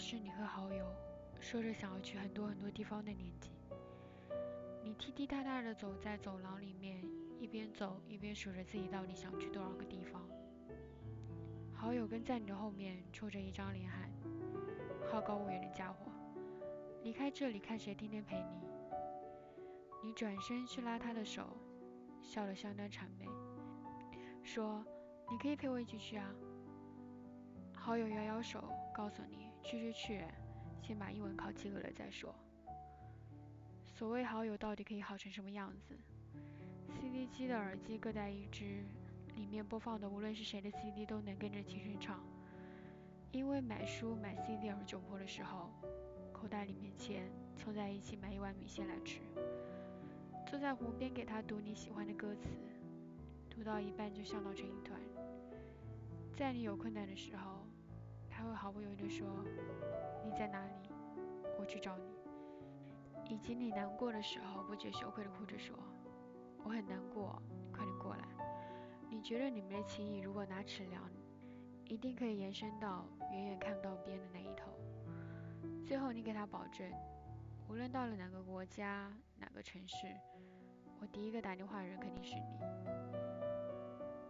是你和好友说着想要去很多很多地方的年纪。你踢踢踏踏的走在走廊里面，一边走一边数着自己到底想去多少个地方。好友跟在你的后面，抽着一张脸喊：“好高骛远的家伙，离开这里看谁天天陪你。”你转身去拉他的手，笑得相当谄媚，说：“你可以陪我一起去啊。”好友摇摇手，告诉你：“去去去，先把英文考及格了再说。”所谓好友到底可以好成什么样子？CD 机的耳机各带一只，里面播放的无论是谁的 CD 都能跟着轻声唱。因为买书买 CD 而窘迫的时候，口袋里面钱凑在一起买一碗米线来吃。坐在湖边给他读你喜欢的歌词，读到一半就笑闹成一团。在你有困难的时候，他会毫不犹豫地说：“你在哪里？我去找你。”以及你难过的时候，不觉羞愧地哭着说：“我很难过，快点过来。”你觉得你们的情谊如果拿尺量，一定可以延伸到远远看不到边的那一头。最后你给他保证，无论到了哪个国家、哪个城市，我第一个打电话的人肯定是你。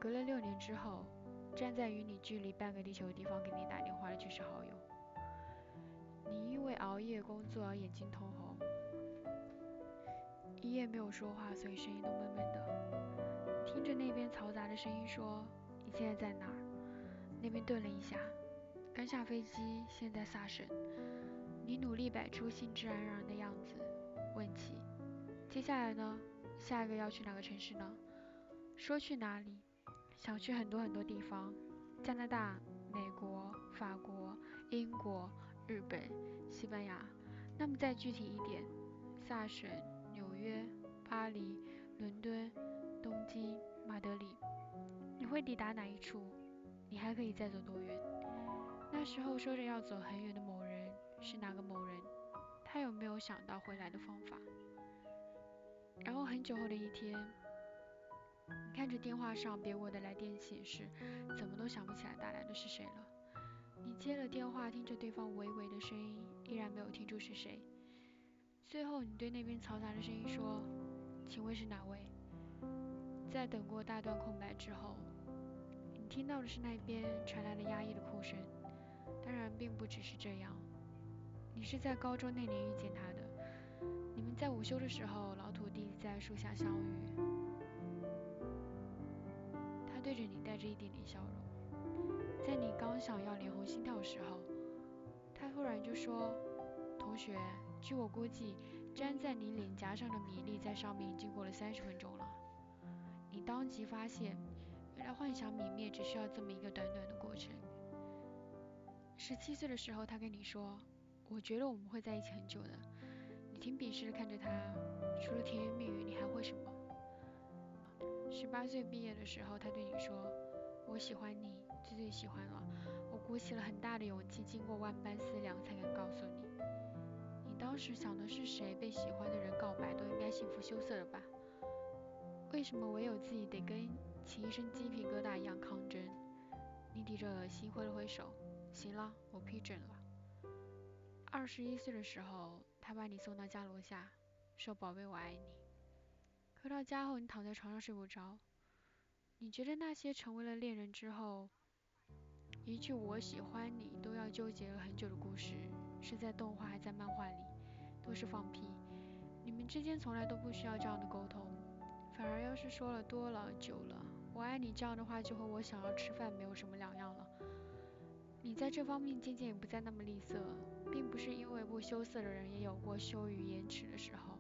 隔了六年之后，站在与你距离半个地球的地方给你打电话的却是好友。你因为熬夜工作而眼睛通红。一夜没有说话，所以声音都闷闷的。听着那边嘈杂的声音，说：“你现在在哪？”那边顿了一下，刚下飞机，现在萨省。你努力摆出兴致盎然的样子，问起：“接下来呢？下一个要去哪个城市呢？”说去哪里？想去很多很多地方，加拿大、美国、法国、英国、日本、西班牙。那么再具体一点，萨省。纽约、巴黎、伦敦、东京、马德里，你会抵达哪一处？你还可以再走多远？那时候说着要走很远的某人是哪个某人？他有没有想到回来的方法？然后很久后的一天，着电话上别国的来电显示，怎么都想不起来打来的是谁了。你接了电话，听着对方微微的声音，依然没有听出是谁。最后，你对那边嘈杂的声音说：“请问是哪位？”在等过大段空白之后，你听到的是那边传来了压抑的哭声。当然，并不只是这样。你是在高中那年遇见他的，你们在午休的时候，老土地在树下相遇。着一点点笑容。在你刚想要脸红心跳的时候，他突然就说：“同学。”据我估计，粘在你脸颊上的米粒在上面已经过了三十分钟了。你当即发现，原来幻想泯灭只需要这么一个短短的过程。十七岁的时候，他跟你说：“我觉得我们会在一起很久的。”你挺鄙视的看着他，除了甜言蜜语，你还会什么？十八岁毕业的时候，他对你说：“我喜欢你，最最喜欢了。我鼓起了很大的勇气，经过万般思量，才敢告诉你。”你当时想的是谁被喜欢的人告白都应该幸福羞涩的吧？为什么唯有自己得跟起一身鸡皮疙瘩一样抗争？你抵着恶心挥了挥手，行了，我批准了。二十一岁的时候，他把你送到家楼下，说宝贝我爱你。回到家后，你躺在床上睡不着。你觉得那些成为了恋人之后，一句我喜欢你都要纠结了很久的故事？是在动画还在漫画里，都是放屁。你们之间从来都不需要这样的沟通，反而要是说了多了、久了，我爱你这样的话，就和我想要吃饭没有什么两样了。你在这方面渐渐也不再那么吝啬，并不是因为不羞涩的人也有过羞于言辞的时候，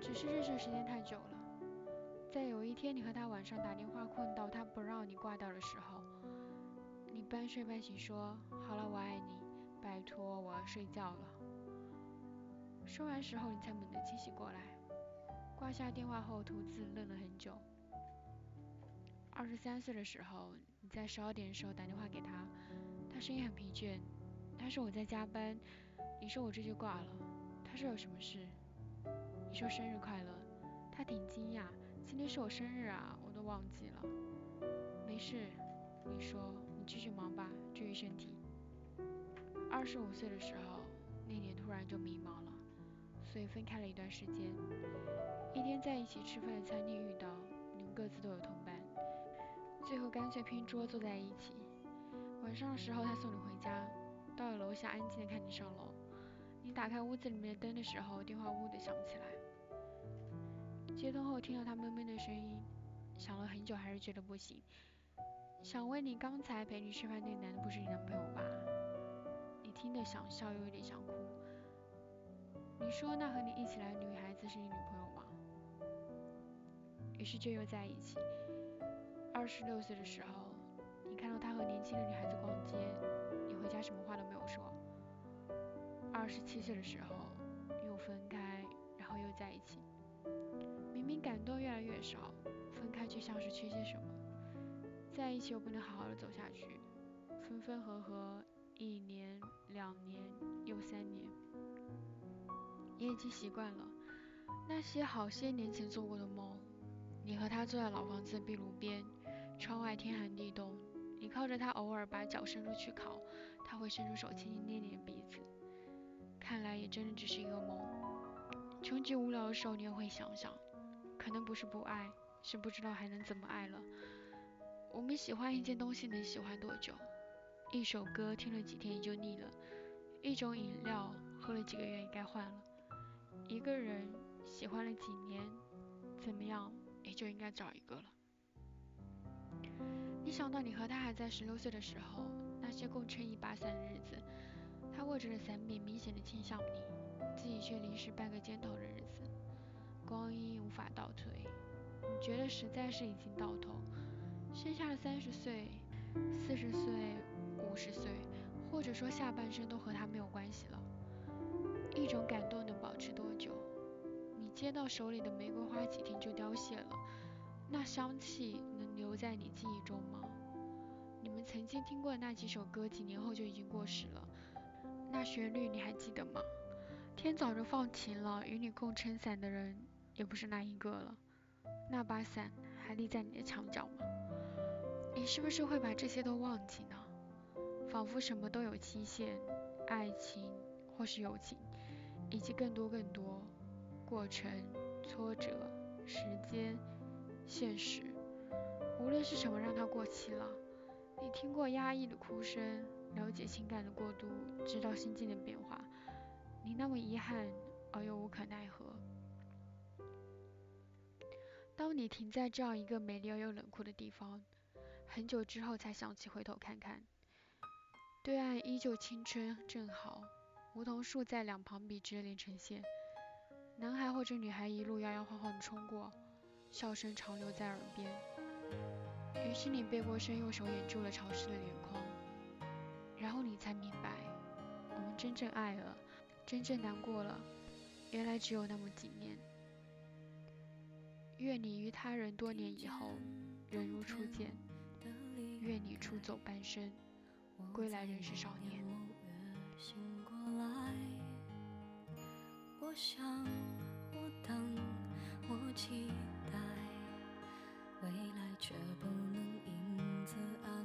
只是认识时间太久了。在有一天你和他晚上打电话困到他不让你挂掉的时候，你半睡半醒说：“好了，我爱你。”拜托，我要睡觉了。说完时候，你才猛地清醒过来。挂下电话后，独自愣了很久。二十三岁的时候，你在十二点的时候打电话给他，他声音很疲倦。他说我在加班。你说我这就挂了。他说有什么事？你说生日快乐。他挺惊讶，今天是我生日啊，我都忘记了。没事，你说你继续忙吧，注意身体。二十五岁的时候，那年突然就迷茫了，所以分开了一段时间。一天在一起吃饭的餐厅遇到，你们各自都有同伴，最后干脆拼桌坐在一起。晚上的时候他送你回家，到了楼下安静的看你上楼。你打开屋子里面的灯的时候，电话呜的响起来。接通后听到他闷闷的声音，想了很久还是觉得不行。想问你刚才陪你吃饭那个男的不是你男朋友吧？你听得想笑又有点想哭。你说那和你一起来的女孩子是你女朋友吗？于是就又在一起。二十六岁的时候，你看到他和年轻的女孩子逛街，你回家什么话都没有说。二十七岁的时候又分开，然后又在一起。明明感动越来越少，分开却像是缺些什么。在一起又不能好好的走下去，分分合合一年、两年又三年，也已经习惯了那些好些年前做过的梦。你和他坐在老房子壁炉边，窗外天寒地冻，你靠着他，偶尔把脚伸出去烤，他会伸出手轻轻捏你的鼻子。看来也真的只是一个梦。穷极无聊的时候，你也会想想，可能不是不爱，是不知道还能怎么爱了。我们喜欢一件东西能喜欢多久？一首歌听了几天也就腻了，一种饮料喝了几个月也该换了，一个人喜欢了几年，怎么样也就应该找一个了。你想到你和他还在十六岁的时候，那些共撑一把伞的日子，他握着的伞柄明显的倾向你，自己却临时半个肩头的日子，光阴无法倒退，你觉得实在是已经到头。剩下的三十岁、四十岁、五十岁，或者说下半生都和他没有关系了。一种感动能保持多久？你接到手里的玫瑰花几天就凋谢了，那香气能留在你记忆中吗？你们曾经听过的那几首歌，几年后就已经过时了。那旋律你还记得吗？天早就放晴了，与你共撑伞的人也不是那一个了。那把伞还立在你的墙角吗？你是不是会把这些都忘记呢？仿佛什么都有期限，爱情或是友情，以及更多更多过程、挫折、时间、现实，无论是什么让它过期了。你听过压抑的哭声，了解情感的过渡，知道心境的变化。你那么遗憾而又无可奈何。当你停在这样一个美丽而又冷酷的地方。很久之后才想起回头看看，对岸依旧青春正好，梧桐树在两旁笔直的连成线，男孩或者女孩一路摇摇晃晃的冲过，笑声长留在耳边。于是你背过身，用手掩住了潮湿的脸，然后你才明白，我们真正爱了，真正难过了，原来只有那么几年。愿你与他人多年以后，仍如初见。愿你出走半生，归来仍是少年。我想，我等，我期待，未来却不能因此安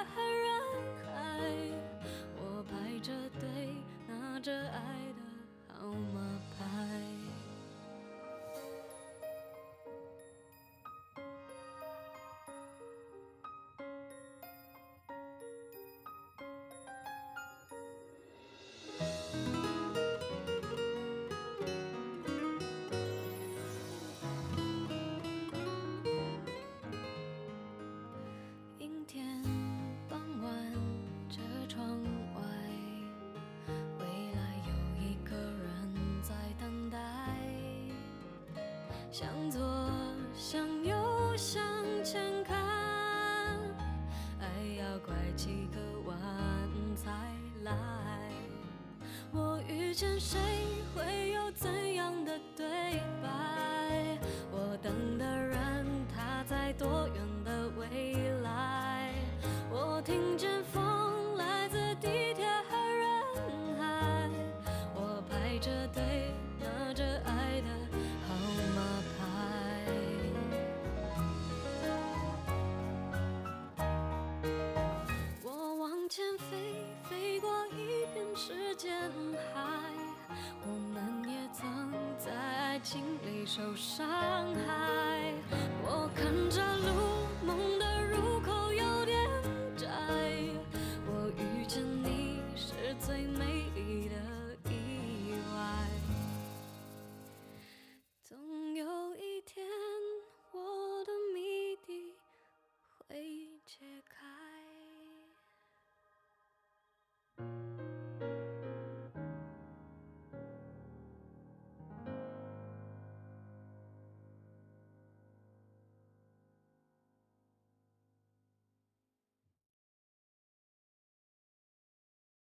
向左向右向前看爱要拐几个弯才来。我遇见谁心里受伤害。我看着路